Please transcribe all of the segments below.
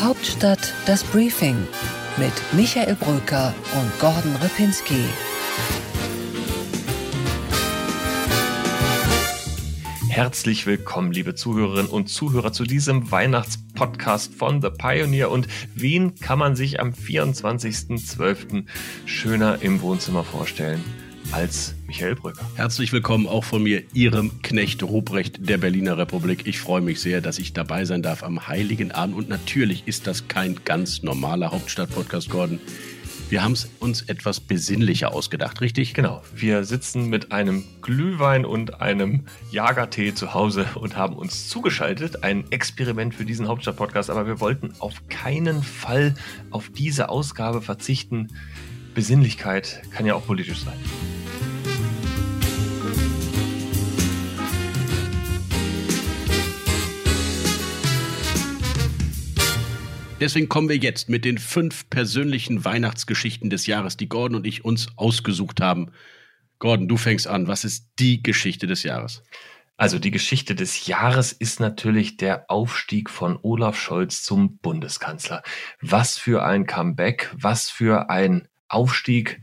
Hauptstadt das Briefing mit Michael Brücker und Gordon Ripinski. Herzlich willkommen, liebe Zuhörerinnen und Zuhörer, zu diesem Weihnachtspodcast von The Pioneer. Und wen kann man sich am 24.12. schöner im Wohnzimmer vorstellen als Michael Brücker? Herzlich willkommen auch von mir, Ihrem Knecht Ruprecht der Berliner Republik. Ich freue mich sehr, dass ich dabei sein darf am Heiligen Abend. Und natürlich ist das kein ganz normaler Hauptstadt-Podcast, Gordon. Wir haben es uns etwas besinnlicher ausgedacht, richtig? Genau. Wir sitzen mit einem Glühwein und einem Jagertee zu Hause und haben uns zugeschaltet. Ein Experiment für diesen Hauptstadt-Podcast, aber wir wollten auf keinen Fall auf diese Ausgabe verzichten. Besinnlichkeit kann ja auch politisch sein. Deswegen kommen wir jetzt mit den fünf persönlichen Weihnachtsgeschichten des Jahres, die Gordon und ich uns ausgesucht haben. Gordon, du fängst an. Was ist die Geschichte des Jahres? Also die Geschichte des Jahres ist natürlich der Aufstieg von Olaf Scholz zum Bundeskanzler. Was für ein Comeback, was für ein Aufstieg.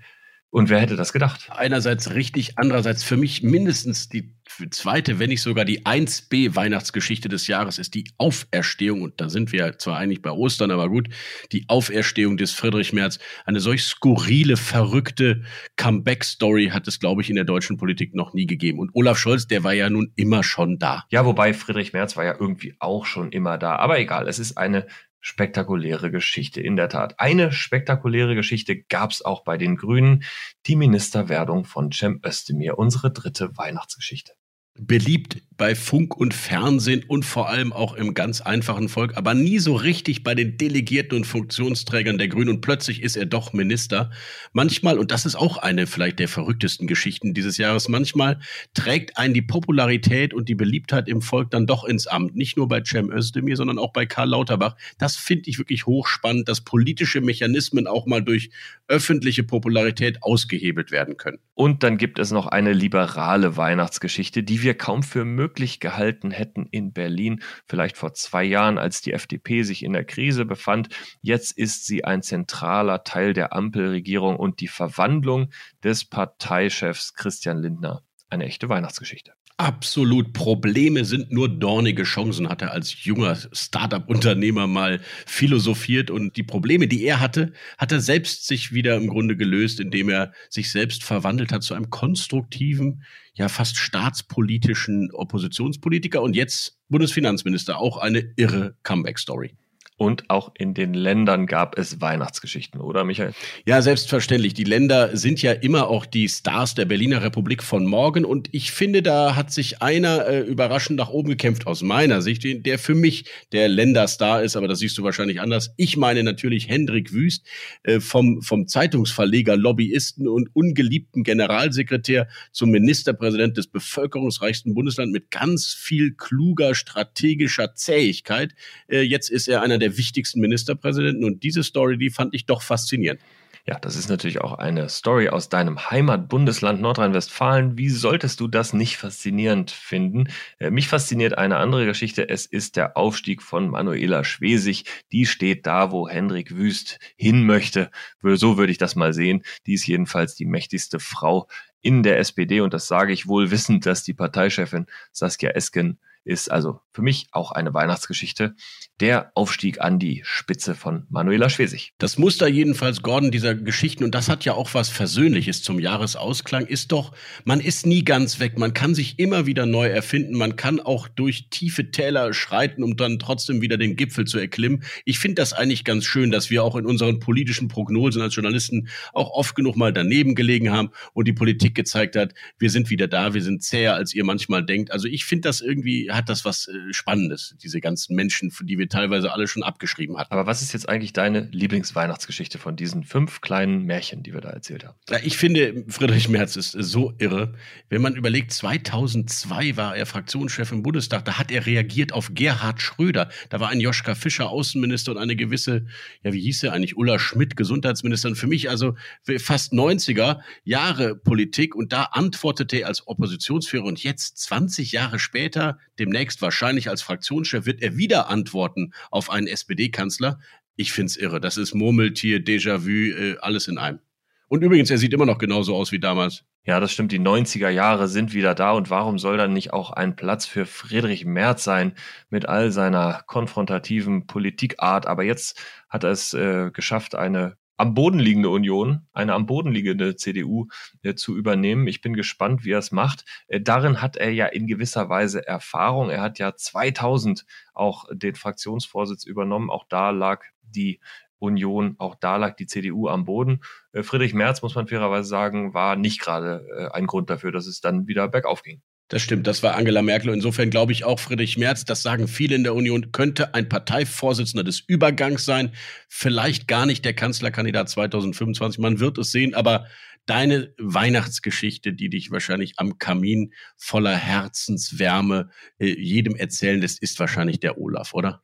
Und wer hätte das gedacht? Einerseits richtig, andererseits für mich mindestens die zweite, wenn nicht sogar die 1b Weihnachtsgeschichte des Jahres ist die Auferstehung. Und da sind wir zwar eigentlich bei Ostern, aber gut, die Auferstehung des Friedrich Merz. Eine solch skurrile, verrückte Comeback-Story hat es, glaube ich, in der deutschen Politik noch nie gegeben. Und Olaf Scholz, der war ja nun immer schon da. Ja, wobei Friedrich Merz war ja irgendwie auch schon immer da. Aber egal, es ist eine spektakuläre Geschichte. In der Tat. Eine spektakuläre Geschichte gab es auch bei den Grünen. Die Ministerwerdung von Cem Özdemir. Unsere dritte Weihnachtsgeschichte beliebt bei Funk und Fernsehen und vor allem auch im ganz einfachen Volk, aber nie so richtig bei den Delegierten und Funktionsträgern der Grünen. Und plötzlich ist er doch Minister. Manchmal, und das ist auch eine vielleicht der verrücktesten Geschichten dieses Jahres, manchmal trägt einen die Popularität und die Beliebtheit im Volk dann doch ins Amt. Nicht nur bei Cem Özdemir, sondern auch bei Karl Lauterbach. Das finde ich wirklich hochspannend, dass politische Mechanismen auch mal durch öffentliche Popularität ausgehebelt werden können. Und dann gibt es noch eine liberale Weihnachtsgeschichte, die wir kaum für möglich gehalten hätten in Berlin, vielleicht vor zwei Jahren, als die FDP sich in der Krise befand. Jetzt ist sie ein zentraler Teil der Ampelregierung und die Verwandlung des Parteichefs Christian Lindner. Eine echte Weihnachtsgeschichte. Absolut. Probleme sind nur dornige Chancen, hat er als junger Startup-Unternehmer mal philosophiert. Und die Probleme, die er hatte, hat er selbst sich wieder im Grunde gelöst, indem er sich selbst verwandelt hat zu einem konstruktiven, ja fast staatspolitischen Oppositionspolitiker und jetzt Bundesfinanzminister. Auch eine irre Comeback-Story. Und auch in den Ländern gab es Weihnachtsgeschichten, oder Michael? Ja, selbstverständlich. Die Länder sind ja immer auch die Stars der Berliner Republik von morgen. Und ich finde, da hat sich einer äh, überraschend nach oben gekämpft, aus meiner Sicht, der für mich der Länderstar ist. Aber das siehst du wahrscheinlich anders. Ich meine natürlich Hendrik Wüst äh, vom, vom Zeitungsverleger, Lobbyisten und ungeliebten Generalsekretär zum Ministerpräsident des bevölkerungsreichsten Bundeslands mit ganz viel kluger strategischer Zähigkeit. Äh, jetzt ist er einer der der wichtigsten Ministerpräsidenten. Und diese Story, die fand ich doch faszinierend. Ja, das ist natürlich auch eine Story aus deinem Heimatbundesland Nordrhein-Westfalen. Wie solltest du das nicht faszinierend finden? Äh, mich fasziniert eine andere Geschichte. Es ist der Aufstieg von Manuela Schwesig. Die steht da, wo Hendrik Wüst hin möchte. So würde ich das mal sehen. Die ist jedenfalls die mächtigste Frau in der SPD und das sage ich wohl wissend, dass die Parteichefin Saskia Esken ist also für mich auch eine Weihnachtsgeschichte. Der Aufstieg an die Spitze von Manuela Schwesig. Das Muster jedenfalls, Gordon, dieser Geschichten, und das hat ja auch was Versöhnliches zum Jahresausklang, ist doch, man ist nie ganz weg. Man kann sich immer wieder neu erfinden. Man kann auch durch tiefe Täler schreiten, um dann trotzdem wieder den Gipfel zu erklimmen. Ich finde das eigentlich ganz schön, dass wir auch in unseren politischen Prognosen als Journalisten auch oft genug mal daneben gelegen haben und die Politik gezeigt hat, wir sind wieder da, wir sind zäher, als ihr manchmal denkt. Also ich finde das irgendwie hat das was äh, Spannendes, diese ganzen Menschen, die wir teilweise alle schon abgeschrieben hatten. Aber was ist jetzt eigentlich deine Lieblingsweihnachtsgeschichte von diesen fünf kleinen Märchen, die wir da erzählt haben? Ja, ich finde, Friedrich Merz ist so irre. Wenn man überlegt, 2002 war er Fraktionschef im Bundestag, da hat er reagiert auf Gerhard Schröder. Da war ein Joschka Fischer Außenminister und eine gewisse, ja, wie hieß er eigentlich, Ulla Schmidt Gesundheitsminister. Und für mich also fast 90er Jahre Politik und da antwortete er als Oppositionsführer und jetzt 20 Jahre später dem demnächst wahrscheinlich als Fraktionschef wird er wieder antworten auf einen SPD-Kanzler. Ich find's irre. Das ist Murmeltier, Déjà-vu, äh, alles in einem. Und übrigens, er sieht immer noch genauso aus wie damals. Ja, das stimmt. Die 90er Jahre sind wieder da. Und warum soll dann nicht auch ein Platz für Friedrich Merz sein mit all seiner konfrontativen Politikart? Aber jetzt hat er es äh, geschafft, eine am Boden liegende Union, eine am Boden liegende CDU äh, zu übernehmen. Ich bin gespannt, wie er es macht. Äh, darin hat er ja in gewisser Weise Erfahrung. Er hat ja 2000 auch den Fraktionsvorsitz übernommen. Auch da lag die Union, auch da lag die CDU am Boden. Äh, Friedrich Merz, muss man fairerweise sagen, war nicht gerade äh, ein Grund dafür, dass es dann wieder bergauf ging. Das stimmt, das war Angela Merkel. Insofern glaube ich auch Friedrich Merz, das sagen viele in der Union, könnte ein Parteivorsitzender des Übergangs sein. Vielleicht gar nicht der Kanzlerkandidat 2025. Man wird es sehen, aber deine Weihnachtsgeschichte, die dich wahrscheinlich am Kamin voller Herzenswärme äh, jedem erzählen lässt, ist wahrscheinlich der Olaf, oder?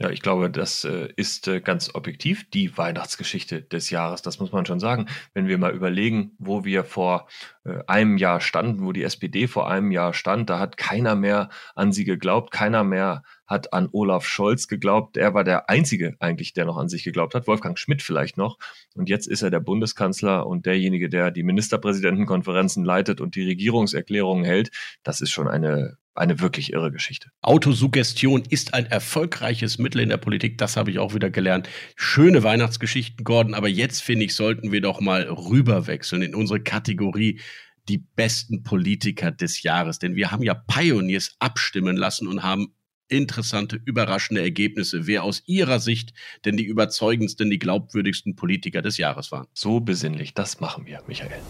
Ja, ich glaube, das äh, ist äh, ganz objektiv die Weihnachtsgeschichte des Jahres. Das muss man schon sagen. Wenn wir mal überlegen, wo wir vor äh, einem Jahr standen, wo die SPD vor einem Jahr stand, da hat keiner mehr an sie geglaubt, keiner mehr hat an Olaf Scholz geglaubt. Er war der Einzige eigentlich, der noch an sich geglaubt hat. Wolfgang Schmidt vielleicht noch. Und jetzt ist er der Bundeskanzler und derjenige, der die Ministerpräsidentenkonferenzen leitet und die Regierungserklärungen hält. Das ist schon eine eine wirklich irre Geschichte. Autosuggestion ist ein erfolgreiches Mittel in der Politik, das habe ich auch wieder gelernt. Schöne Weihnachtsgeschichten, Gordon, aber jetzt finde ich, sollten wir doch mal rüberwechseln in unsere Kategorie die besten Politiker des Jahres, denn wir haben ja Pioneers abstimmen lassen und haben interessante, überraschende Ergebnisse, wer aus Ihrer Sicht denn die überzeugendsten, die glaubwürdigsten Politiker des Jahres waren. So besinnlich, das machen wir, Michael.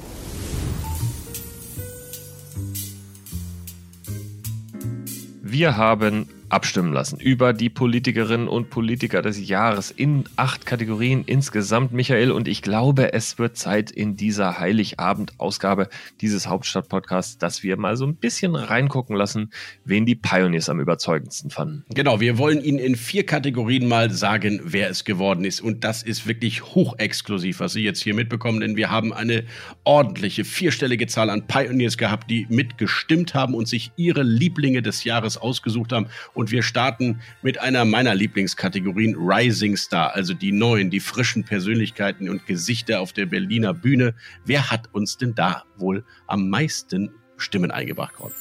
Wir haben abstimmen lassen über die Politikerinnen und Politiker des Jahres in acht Kategorien insgesamt, Michael. Und ich glaube, es wird Zeit in dieser Heiligabend-Ausgabe dieses Hauptstadt-Podcasts, dass wir mal so ein bisschen reingucken lassen, wen die Pioneers am überzeugendsten fanden. Genau, wir wollen Ihnen in vier Kategorien mal sagen, wer es geworden ist. Und das ist wirklich hochexklusiv, was Sie jetzt hier mitbekommen, denn wir haben eine ordentliche vierstellige Zahl an Pioneers gehabt, die mitgestimmt haben und sich ihre Lieblinge des Jahres ausgesucht haben und wir starten mit einer meiner Lieblingskategorien Rising Star, also die neuen, die frischen Persönlichkeiten und Gesichter auf der Berliner Bühne. Wer hat uns denn da wohl am meisten Stimmen eingebracht worden?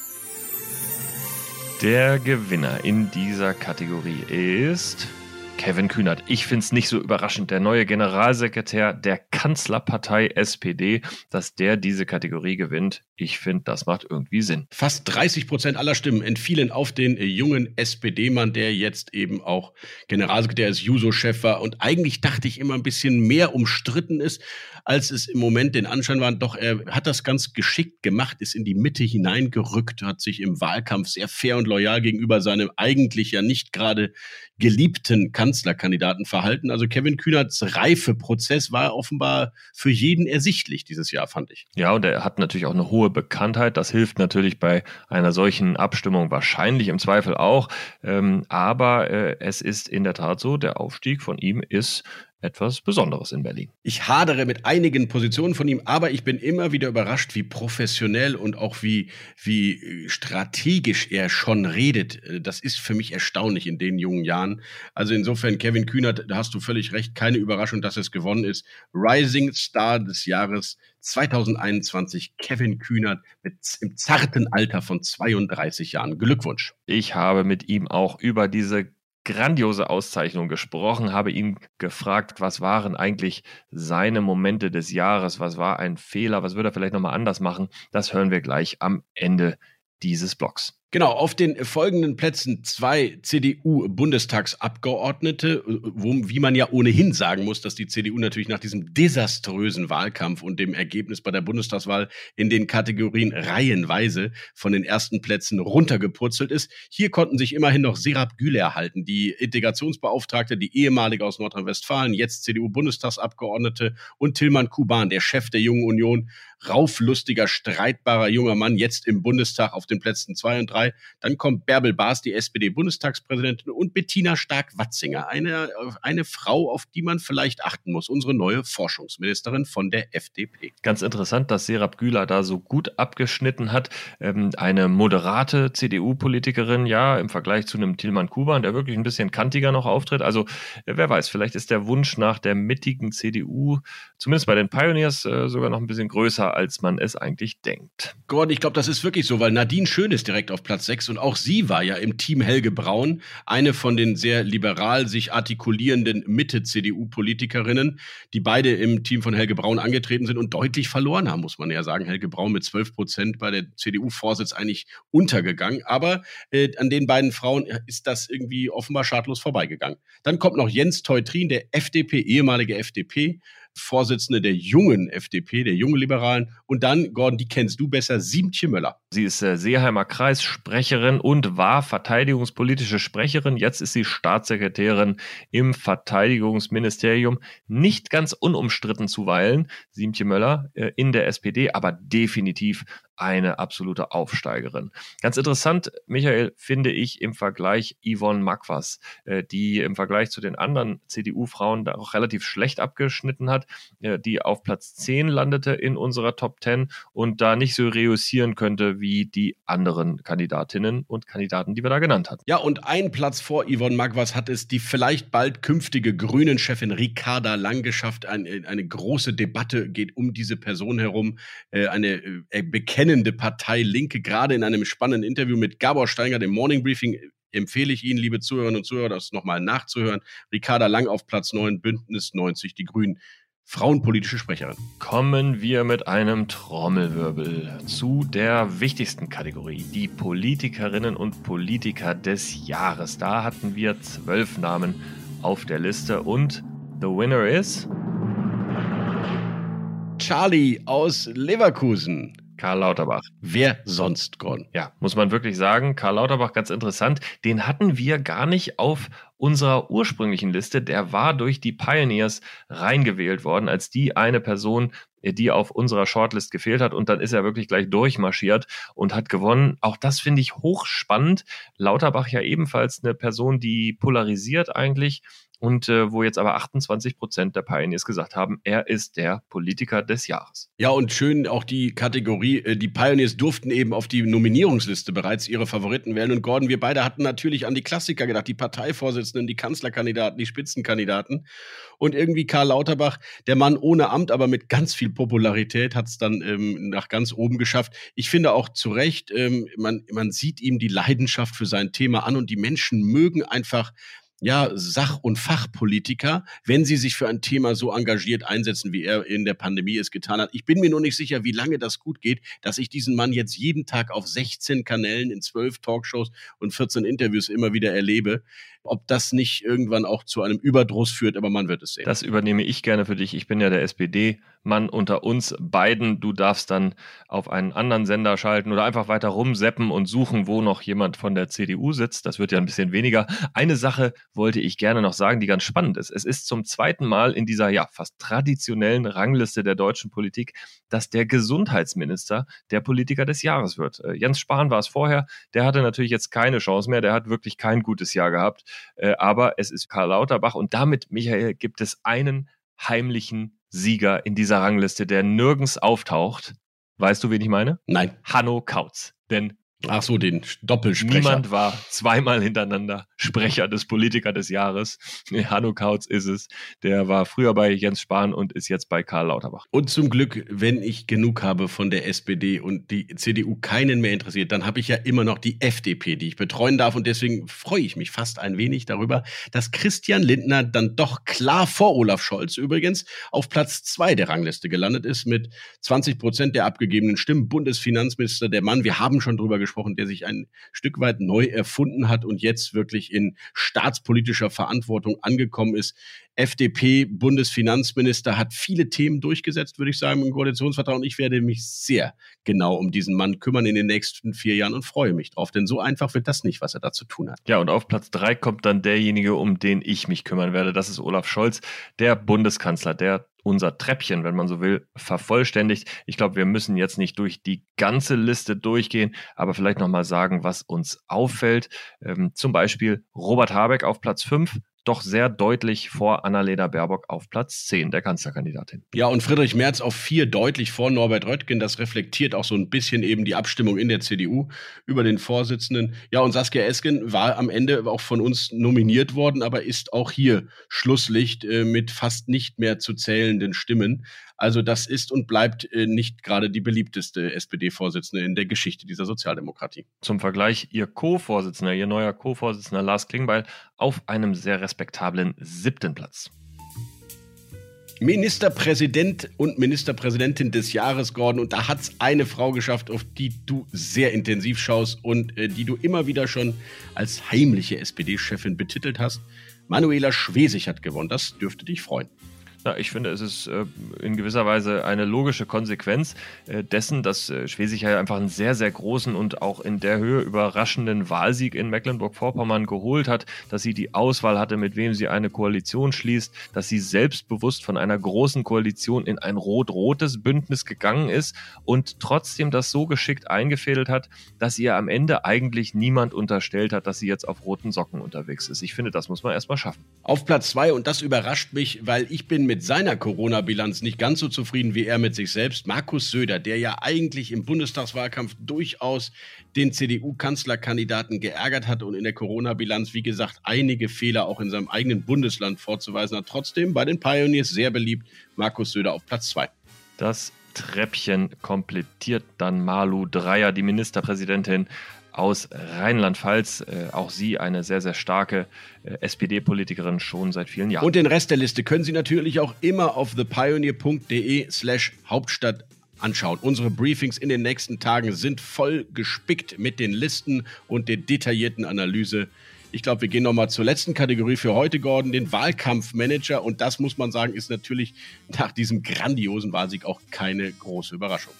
Der Gewinner in dieser Kategorie ist Kevin Kühnert. Ich finde es nicht so überraschend. Der neue Generalsekretär der Kanzlerpartei SPD, dass der diese Kategorie gewinnt. Ich finde, das macht irgendwie Sinn. Fast 30 Prozent aller Stimmen entfielen auf den jungen SPD-Mann, der jetzt eben auch Generalsekretär ist, Juso-Chef war und eigentlich dachte ich immer ein bisschen mehr umstritten ist, als es im Moment den Anschein war. Doch er hat das ganz geschickt gemacht, ist in die Mitte hineingerückt, hat sich im Wahlkampf sehr fair und loyal gegenüber seinem eigentlich ja nicht gerade geliebten Kanzlerkandidaten verhalten. Also Kevin Kühnerts Reifeprozess war offenbar für jeden ersichtlich dieses Jahr, fand ich. Ja, und er hat natürlich auch eine hohe Bekanntheit. Das hilft natürlich bei einer solchen Abstimmung wahrscheinlich im Zweifel auch. Ähm, aber äh, es ist in der Tat so, der Aufstieg von ihm ist etwas Besonderes in Berlin. Ich hadere mit einigen Positionen von ihm, aber ich bin immer wieder überrascht, wie professionell und auch wie, wie strategisch er schon redet. Das ist für mich erstaunlich in den jungen Jahren. Also insofern, Kevin Kühnert, da hast du völlig recht, keine Überraschung, dass es gewonnen ist. Rising Star des Jahres 2021, Kevin Kühnert mit im zarten Alter von 32 Jahren. Glückwunsch. Ich habe mit ihm auch über diese grandiose Auszeichnung gesprochen, habe ihn gefragt, was waren eigentlich seine Momente des Jahres, was war ein Fehler, was würde er vielleicht nochmal anders machen. Das hören wir gleich am Ende dieses Blogs. Genau, auf den folgenden Plätzen zwei CDU-Bundestagsabgeordnete, wo, wie man ja ohnehin sagen muss, dass die CDU natürlich nach diesem desaströsen Wahlkampf und dem Ergebnis bei der Bundestagswahl in den Kategorien reihenweise von den ersten Plätzen runtergepurzelt ist. Hier konnten sich immerhin noch Serap Güler halten, die Integrationsbeauftragte, die ehemalige aus Nordrhein-Westfalen, jetzt CDU-Bundestagsabgeordnete und Tillmann Kuban, der Chef der Jungen Union, rauflustiger, streitbarer junger Mann, jetzt im Bundestag auf den Plätzen 32 drei. Dann kommt Bärbel Baas, die SPD-Bundestagspräsidentin, und Bettina Stark-Watzinger, eine, eine Frau, auf die man vielleicht achten muss, unsere neue Forschungsministerin von der FDP. Ganz interessant, dass Serap Güler da so gut abgeschnitten hat. Ähm, eine moderate CDU-Politikerin, ja, im Vergleich zu einem Tilman Kuban, der wirklich ein bisschen kantiger noch auftritt. Also äh, wer weiß, vielleicht ist der Wunsch nach der mittigen CDU, zumindest bei den Pioneers, äh, sogar noch ein bisschen größer, als man es eigentlich denkt. Gordon, ich glaube, das ist wirklich so, weil Nadine Schön ist direkt auf Platz 6 und auch sie war ja im Team Helge Braun, eine von den sehr liberal sich artikulierenden Mitte-CDU-Politikerinnen, die beide im Team von Helge Braun angetreten sind und deutlich verloren haben, muss man ja sagen. Helge Braun mit 12 Prozent bei der CDU-Vorsitz eigentlich untergegangen. Aber äh, an den beiden Frauen ist das irgendwie offenbar schadlos vorbeigegangen. Dann kommt noch Jens Teutrin, der FDP, ehemalige FDP, Vorsitzende der jungen FDP, der jungen Liberalen. Und dann, Gordon, die kennst du besser, Siemtje Möller. Sie ist äh, Seeheimer Kreissprecherin und war verteidigungspolitische Sprecherin. Jetzt ist sie Staatssekretärin im Verteidigungsministerium. Nicht ganz unumstritten zuweilen, Siemtje Möller äh, in der SPD, aber definitiv eine absolute Aufsteigerin. Ganz interessant, Michael, finde ich im Vergleich Yvonne Makwas, äh, die im Vergleich zu den anderen CDU-Frauen da auch relativ schlecht abgeschnitten hat, äh, die auf Platz 10 landete in unserer Top 10 und da nicht so reüssieren könnte wie die anderen Kandidatinnen und Kandidaten, die wir da genannt hatten. Ja, und ein Platz vor Yvonne Magwas hat es die vielleicht bald künftige Grünen-Chefin Ricarda Lang geschafft. Ein, eine große Debatte geht um diese Person herum. Äh, eine äh, bekennende Partei Linke, gerade in einem spannenden Interview mit Gabor Steinger, dem Morning Briefing, empfehle ich Ihnen, liebe Zuhörerinnen und Zuhörer, das nochmal nachzuhören. Ricarda Lang auf Platz 9, Bündnis 90, die Grünen frauenpolitische Sprecherin. Kommen wir mit einem Trommelwirbel zu der wichtigsten Kategorie, die Politikerinnen und Politiker des Jahres. Da hatten wir zwölf Namen auf der Liste und the winner is Charlie aus Leverkusen. Karl Lauterbach. Wer sonst, Gordon? Ja, muss man wirklich sagen. Karl Lauterbach, ganz interessant. Den hatten wir gar nicht auf unserer ursprünglichen Liste. Der war durch die Pioneers reingewählt worden als die eine Person, die auf unserer Shortlist gefehlt hat. Und dann ist er wirklich gleich durchmarschiert und hat gewonnen. Auch das finde ich hochspannend. Lauterbach ja ebenfalls eine Person, die polarisiert eigentlich und äh, wo jetzt aber 28 Prozent der Pioneers gesagt haben, er ist der Politiker des Jahres. Ja, und schön auch die Kategorie, äh, die Pioneers durften eben auf die Nominierungsliste bereits ihre Favoriten wählen. Und Gordon, wir beide hatten natürlich an die Klassiker gedacht, die Parteivorsitzenden, die Kanzlerkandidaten, die Spitzenkandidaten. Und irgendwie Karl Lauterbach, der Mann ohne Amt, aber mit ganz viel Popularität, hat es dann ähm, nach ganz oben geschafft. Ich finde auch zu Recht, ähm, man, man sieht ihm die Leidenschaft für sein Thema an und die Menschen mögen einfach ja, Sach- und Fachpolitiker, wenn sie sich für ein Thema so engagiert einsetzen, wie er in der Pandemie es getan hat. Ich bin mir nur nicht sicher, wie lange das gut geht, dass ich diesen Mann jetzt jeden Tag auf 16 Kanälen in 12 Talkshows und 14 Interviews immer wieder erlebe. Ob das nicht irgendwann auch zu einem Überdruss führt, aber man wird es sehen. Das übernehme ich gerne für dich. Ich bin ja der SPD-Mann unter uns beiden. Du darfst dann auf einen anderen Sender schalten oder einfach weiter rumseppen und suchen, wo noch jemand von der CDU sitzt. Das wird ja ein bisschen weniger. Eine Sache wollte ich gerne noch sagen, die ganz spannend ist. Es ist zum zweiten Mal in dieser ja fast traditionellen Rangliste der deutschen Politik, dass der Gesundheitsminister der Politiker des Jahres wird. Äh, Jens Spahn war es vorher. Der hatte natürlich jetzt keine Chance mehr. Der hat wirklich kein gutes Jahr gehabt. Äh, aber es ist Karl Lauterbach und damit, Michael, gibt es einen heimlichen Sieger in dieser Rangliste, der nirgends auftaucht. Weißt du, wen ich meine? Nein. Hanno Kautz. Denn Ach so, den Doppelsprecher. Niemand war zweimal hintereinander Sprecher des Politiker des Jahres. Hanno Kautz ist es. Der war früher bei Jens Spahn und ist jetzt bei Karl Lauterbach. Und zum Glück, wenn ich genug habe von der SPD und die CDU keinen mehr interessiert, dann habe ich ja immer noch die FDP, die ich betreuen darf. Und deswegen freue ich mich fast ein wenig darüber, dass Christian Lindner dann doch klar vor Olaf Scholz übrigens auf Platz zwei der Rangliste gelandet ist mit 20 Prozent der abgegebenen Stimmen. Bundesfinanzminister, der Mann, wir haben schon drüber gesprochen, gesprochen, der sich ein Stück weit neu erfunden hat und jetzt wirklich in staatspolitischer Verantwortung angekommen ist. FDP-Bundesfinanzminister hat viele Themen durchgesetzt, würde ich sagen, im Koalitionsvertrag. Und ich werde mich sehr genau um diesen Mann kümmern in den nächsten vier Jahren und freue mich drauf. Denn so einfach wird das nicht, was er da zu tun hat. Ja, und auf Platz drei kommt dann derjenige, um den ich mich kümmern werde. Das ist Olaf Scholz, der Bundeskanzler, der unser Treppchen, wenn man so will, vervollständigt. Ich glaube, wir müssen jetzt nicht durch die ganze Liste durchgehen, aber vielleicht nochmal sagen, was uns auffällt. Ähm, zum Beispiel Robert Habeck auf Platz 5, doch sehr deutlich vor Annalena Baerbock auf Platz 10 der Kanzlerkandidatin. Ja, und Friedrich Merz auf 4 deutlich vor Norbert Röttgen. Das reflektiert auch so ein bisschen eben die Abstimmung in der CDU über den Vorsitzenden. Ja, und Saskia Esken war am Ende auch von uns nominiert worden, aber ist auch hier Schlusslicht äh, mit fast nicht mehr zu zählenden Stimmen. Also das ist und bleibt äh, nicht gerade die beliebteste SPD-Vorsitzende in der Geschichte dieser Sozialdemokratie. Zum Vergleich, ihr Co-Vorsitzender, ihr neuer Co-Vorsitzender Lars Klingbeil auf einem sehr respektablen siebten Platz. Ministerpräsident und Ministerpräsidentin des Jahres, Gordon. Und da hat es eine Frau geschafft, auf die du sehr intensiv schaust und äh, die du immer wieder schon als heimliche SPD-Chefin betitelt hast. Manuela Schwesig hat gewonnen. Das dürfte dich freuen. Ja, ich finde, es ist äh, in gewisser Weise eine logische Konsequenz äh, dessen, dass äh, Schwesig ja einfach einen sehr, sehr großen und auch in der Höhe überraschenden Wahlsieg in Mecklenburg-Vorpommern geholt hat, dass sie die Auswahl hatte, mit wem sie eine Koalition schließt, dass sie selbstbewusst von einer großen Koalition in ein rot-rotes Bündnis gegangen ist und trotzdem das so geschickt eingefädelt hat, dass ihr am Ende eigentlich niemand unterstellt hat, dass sie jetzt auf roten Socken unterwegs ist. Ich finde, das muss man erstmal schaffen. Auf Platz zwei, und das überrascht mich, weil ich bin mit seiner Corona-Bilanz nicht ganz so zufrieden wie er mit sich selbst. Markus Söder, der ja eigentlich im Bundestagswahlkampf durchaus den CDU-Kanzlerkandidaten geärgert hat und in der Corona-Bilanz, wie gesagt, einige Fehler auch in seinem eigenen Bundesland vorzuweisen hat. Trotzdem bei den Pioneers sehr beliebt. Markus Söder auf Platz zwei. Das Treppchen komplettiert dann Malu Dreyer, die Ministerpräsidentin aus Rheinland-Pfalz. Äh, auch sie eine sehr, sehr starke äh, SPD-Politikerin schon seit vielen Jahren. Und den Rest der Liste können Sie natürlich auch immer auf thepioneer.de slash Hauptstadt anschauen. Unsere Briefings in den nächsten Tagen sind voll gespickt mit den Listen und der detaillierten Analyse. Ich glaube, wir gehen nochmal zur letzten Kategorie für heute, Gordon, den Wahlkampfmanager. Und das muss man sagen, ist natürlich nach diesem grandiosen Wahlsieg auch keine große Überraschung.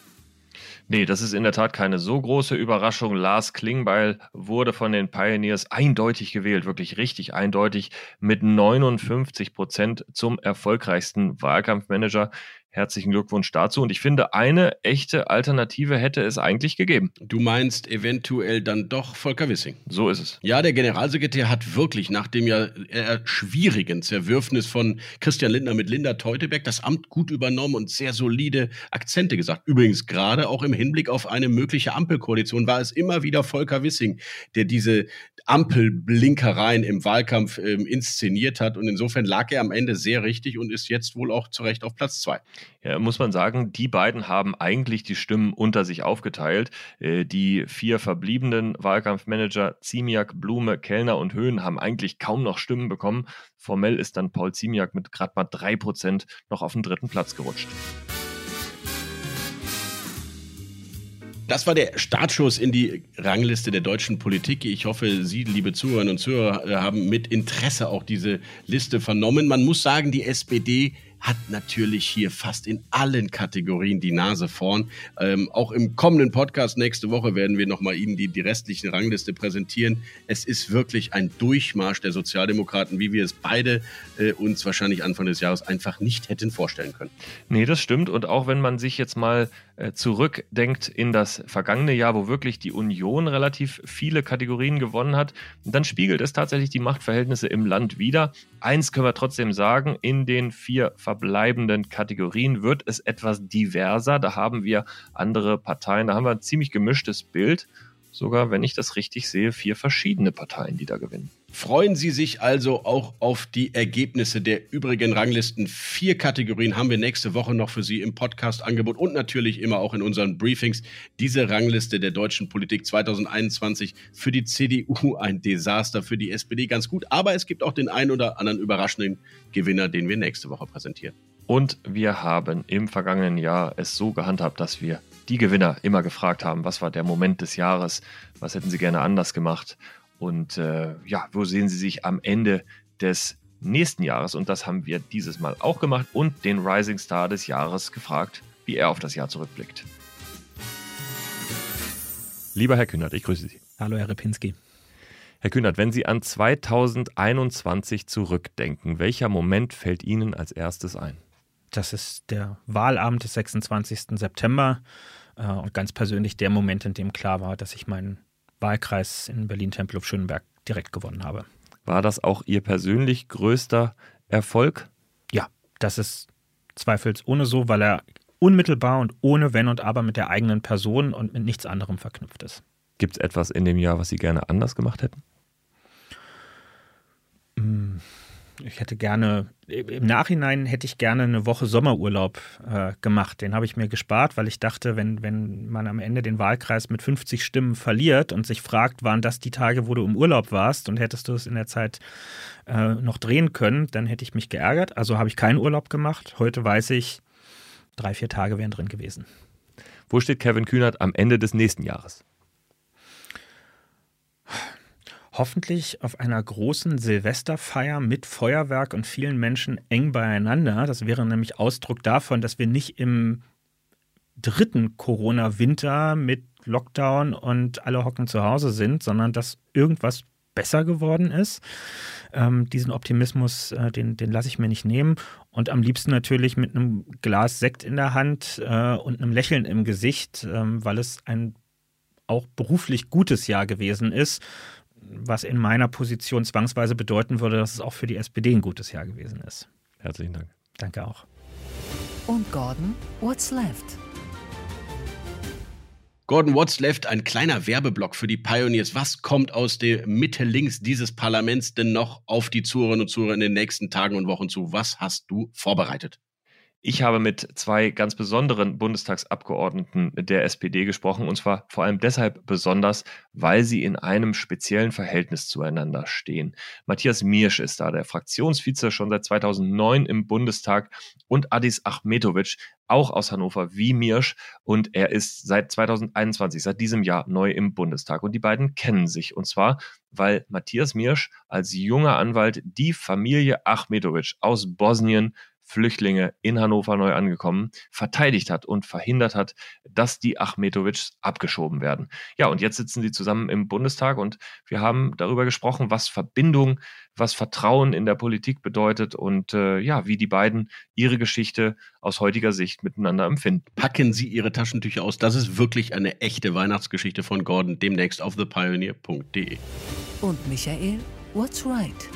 Nee, das ist in der Tat keine so große Überraschung. Lars Klingbeil wurde von den Pioneers eindeutig gewählt, wirklich richtig eindeutig, mit 59 Prozent zum erfolgreichsten Wahlkampfmanager Herzlichen Glückwunsch dazu. Und ich finde, eine echte Alternative hätte es eigentlich gegeben. Du meinst eventuell dann doch Volker Wissing. So ist es. Ja, der Generalsekretär hat wirklich nach dem ja eher schwierigen Zerwürfnis von Christian Lindner mit Linda Teuteberg das Amt gut übernommen und sehr solide Akzente gesagt. Übrigens, gerade auch im Hinblick auf eine mögliche Ampelkoalition war es immer wieder Volker Wissing, der diese Ampelblinkereien im Wahlkampf ähm, inszeniert hat. Und insofern lag er am Ende sehr richtig und ist jetzt wohl auch zu Recht auf Platz zwei. Ja, muss man sagen, die beiden haben eigentlich die Stimmen unter sich aufgeteilt. Äh, die vier verbliebenen Wahlkampfmanager Ziemiak, Blume, Kellner und Höhn haben eigentlich kaum noch Stimmen bekommen. Formell ist dann Paul Ziemiak mit gerade mal drei Prozent noch auf den dritten Platz gerutscht. Das war der Startschuss in die Rangliste der deutschen Politik. Ich hoffe, Sie, liebe Zuhörerinnen und Zuhörer, haben mit Interesse auch diese Liste vernommen. Man muss sagen, die SPD hat natürlich hier fast in allen Kategorien die Nase vorn. Ähm, auch im kommenden Podcast nächste Woche werden wir nochmal Ihnen die, die restlichen Rangliste präsentieren. Es ist wirklich ein Durchmarsch der Sozialdemokraten, wie wir es beide äh, uns wahrscheinlich Anfang des Jahres einfach nicht hätten vorstellen können. Nee, das stimmt. Und auch wenn man sich jetzt mal zurückdenkt in das vergangene Jahr, wo wirklich die Union relativ viele Kategorien gewonnen hat, dann spiegelt es tatsächlich die Machtverhältnisse im Land wieder. Eins können wir trotzdem sagen, in den vier verbleibenden Kategorien wird es etwas diverser. Da haben wir andere Parteien, da haben wir ein ziemlich gemischtes Bild. Sogar, wenn ich das richtig sehe, vier verschiedene Parteien, die da gewinnen. Freuen Sie sich also auch auf die Ergebnisse der übrigen Ranglisten. Vier Kategorien haben wir nächste Woche noch für Sie im Podcast-Angebot und natürlich immer auch in unseren Briefings. Diese Rangliste der deutschen Politik 2021 für die CDU ein Desaster, für die SPD ganz gut. Aber es gibt auch den einen oder anderen überraschenden Gewinner, den wir nächste Woche präsentieren. Und wir haben im vergangenen Jahr es so gehandhabt, dass wir die Gewinner immer gefragt haben, was war der Moment des Jahres, was hätten sie gerne anders gemacht und äh, ja, wo sehen Sie sich am Ende des nächsten Jahres. Und das haben wir dieses Mal auch gemacht und den Rising Star des Jahres gefragt, wie er auf das Jahr zurückblickt. Lieber Herr Kühnert, ich grüße Sie. Hallo, Herr Repinski. Herr Kühnert, wenn Sie an 2021 zurückdenken, welcher Moment fällt Ihnen als erstes ein? Das ist der Wahlabend des 26. September äh, und ganz persönlich der Moment, in dem klar war, dass ich meinen Wahlkreis in Berlin-Tempelhof-Schöneberg direkt gewonnen habe. War das auch Ihr persönlich größter Erfolg? Ja, das ist zweifelsohne so, weil er unmittelbar und ohne Wenn und Aber mit der eigenen Person und mit nichts anderem verknüpft ist. Gibt es etwas in dem Jahr, was Sie gerne anders gemacht hätten? Hm, ich hätte gerne, im Nachhinein hätte ich gerne eine Woche Sommerurlaub äh, gemacht. Den habe ich mir gespart, weil ich dachte, wenn, wenn man am Ende den Wahlkreis mit 50 Stimmen verliert und sich fragt, waren das die Tage, wo du im Urlaub warst und hättest du es in der Zeit äh, noch drehen können, dann hätte ich mich geärgert. Also habe ich keinen Urlaub gemacht. Heute weiß ich, drei, vier Tage wären drin gewesen. Wo steht Kevin Kühnert am Ende des nächsten Jahres? Hoffentlich auf einer großen Silvesterfeier mit Feuerwerk und vielen Menschen eng beieinander. Das wäre nämlich Ausdruck davon, dass wir nicht im dritten Corona-Winter mit Lockdown und alle hocken zu Hause sind, sondern dass irgendwas besser geworden ist. Ähm, diesen Optimismus, äh, den, den lasse ich mir nicht nehmen. Und am liebsten natürlich mit einem Glas Sekt in der Hand äh, und einem Lächeln im Gesicht, ähm, weil es ein auch beruflich gutes Jahr gewesen ist was in meiner Position zwangsweise bedeuten würde, dass es auch für die SPD ein gutes Jahr gewesen ist. Herzlichen Dank. Danke auch. Und Gordon, what's left? Gordon What's Left, ein kleiner Werbeblock für die Pioneers. Was kommt aus der Mitte links dieses Parlaments denn noch auf die Zuhörerinnen und Zuhörer in den nächsten Tagen und Wochen zu? Was hast du vorbereitet? Ich habe mit zwei ganz besonderen Bundestagsabgeordneten der SPD gesprochen, und zwar vor allem deshalb besonders, weil sie in einem speziellen Verhältnis zueinander stehen. Matthias Miersch ist da, der Fraktionsvize schon seit 2009 im Bundestag und Adis Achmetovic, auch aus Hannover wie Miersch und er ist seit 2021, seit diesem Jahr neu im Bundestag und die beiden kennen sich und zwar, weil Matthias Miersch als junger Anwalt die Familie Achmetovic aus Bosnien Flüchtlinge in Hannover neu angekommen, verteidigt hat und verhindert hat, dass die Achmetovics abgeschoben werden. Ja, und jetzt sitzen sie zusammen im Bundestag und wir haben darüber gesprochen, was Verbindung, was Vertrauen in der Politik bedeutet und äh, ja, wie die beiden ihre Geschichte aus heutiger Sicht miteinander empfinden. Packen Sie Ihre Taschentücher aus. Das ist wirklich eine echte Weihnachtsgeschichte von Gordon, demnächst auf thepioneer.de. Und Michael, what's right?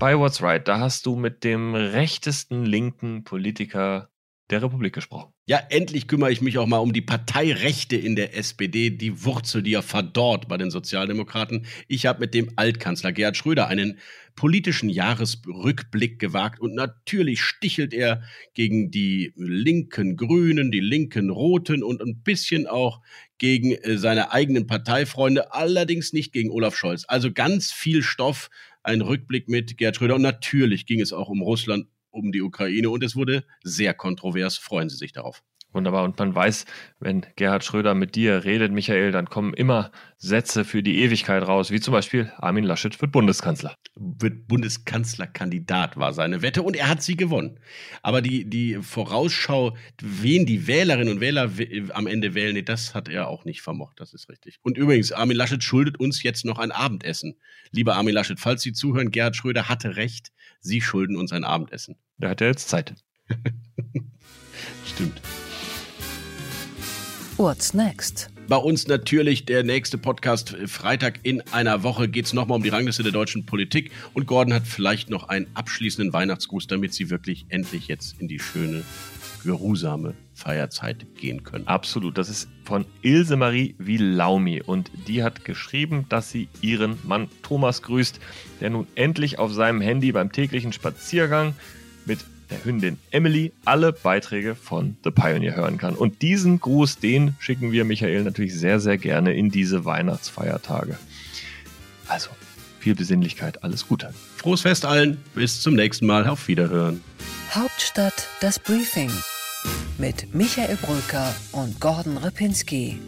Bei What's Right, da hast du mit dem rechtesten linken Politiker der Republik gesprochen. Ja, endlich kümmere ich mich auch mal um die Parteirechte in der SPD, die Wurzel, die ja verdorrt bei den Sozialdemokraten. Ich habe mit dem Altkanzler Gerhard Schröder einen politischen Jahresrückblick gewagt und natürlich stichelt er gegen die linken Grünen, die linken Roten und ein bisschen auch gegen äh, seine eigenen Parteifreunde, allerdings nicht gegen Olaf Scholz. Also ganz viel Stoff ein Rückblick mit Gerd Schröder. Und natürlich ging es auch um Russland, um die Ukraine und es wurde sehr kontrovers. Freuen Sie sich darauf. Wunderbar. Und man weiß, wenn Gerhard Schröder mit dir redet, Michael, dann kommen immer Sätze für die Ewigkeit raus, wie zum Beispiel Armin Laschet wird Bundeskanzler. Wird Bundeskanzlerkandidat war seine Wette und er hat sie gewonnen. Aber die, die Vorausschau, wen die Wählerinnen und Wähler am Ende wählen, das hat er auch nicht vermocht. Das ist richtig. Und übrigens, Armin Laschet schuldet uns jetzt noch ein Abendessen. Lieber Armin Laschet, falls Sie zuhören, Gerhard Schröder hatte recht. Sie schulden uns ein Abendessen. Da hat er jetzt Zeit. Stimmt. What's next? Bei uns natürlich der nächste Podcast. Freitag in einer Woche geht es nochmal um die Rangliste der deutschen Politik. Und Gordon hat vielleicht noch einen abschließenden Weihnachtsgruß, damit Sie wirklich endlich jetzt in die schöne, geruhsame Feierzeit gehen können. Absolut. Das ist von Ilse Marie Vilaumi. Und die hat geschrieben, dass sie ihren Mann Thomas grüßt, der nun endlich auf seinem Handy beim täglichen Spaziergang mit der Hündin Emily alle Beiträge von The Pioneer hören kann. Und diesen Gruß, den schicken wir Michael natürlich sehr, sehr gerne in diese Weihnachtsfeiertage. Also, viel Besinnlichkeit, alles Gute. Frohes Fest allen, bis zum nächsten Mal, auf Wiederhören. Hauptstadt das Briefing mit Michael Brücker und Gordon Ripinski.